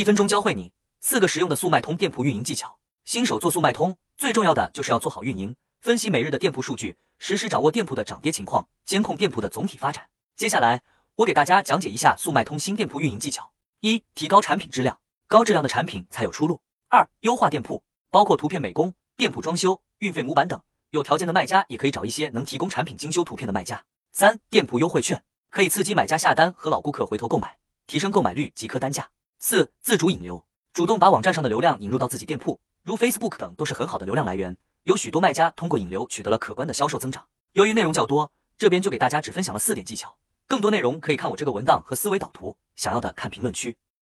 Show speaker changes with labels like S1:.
S1: 一分钟教会你四个实用的速卖通店铺运营技巧。新手做速卖通，最重要的就是要做好运营，分析每日的店铺数据，实时掌握店铺的涨跌情况，监控店铺的总体发展。接下来，我给大家讲解一下速卖通新店铺运营技巧：一、提高产品质量，高质量的产品才有出路；二、优化店铺，包括图片美工、店铺装修、运费模板等。有条件的卖家也可以找一些能提供产品精修图片的卖家。三、店铺优惠券，可以刺激买家下单和老顾客回头购买，提升购买率及客单价。四、自主引流，主动把网站上的流量引入到自己店铺，如 Facebook 等都是很好的流量来源。有许多卖家通过引流取得了可观的销售增长。由于内容较多，这边就给大家只分享了四点技巧，更多内容可以看我这个文档和思维导图。想要的看评论区。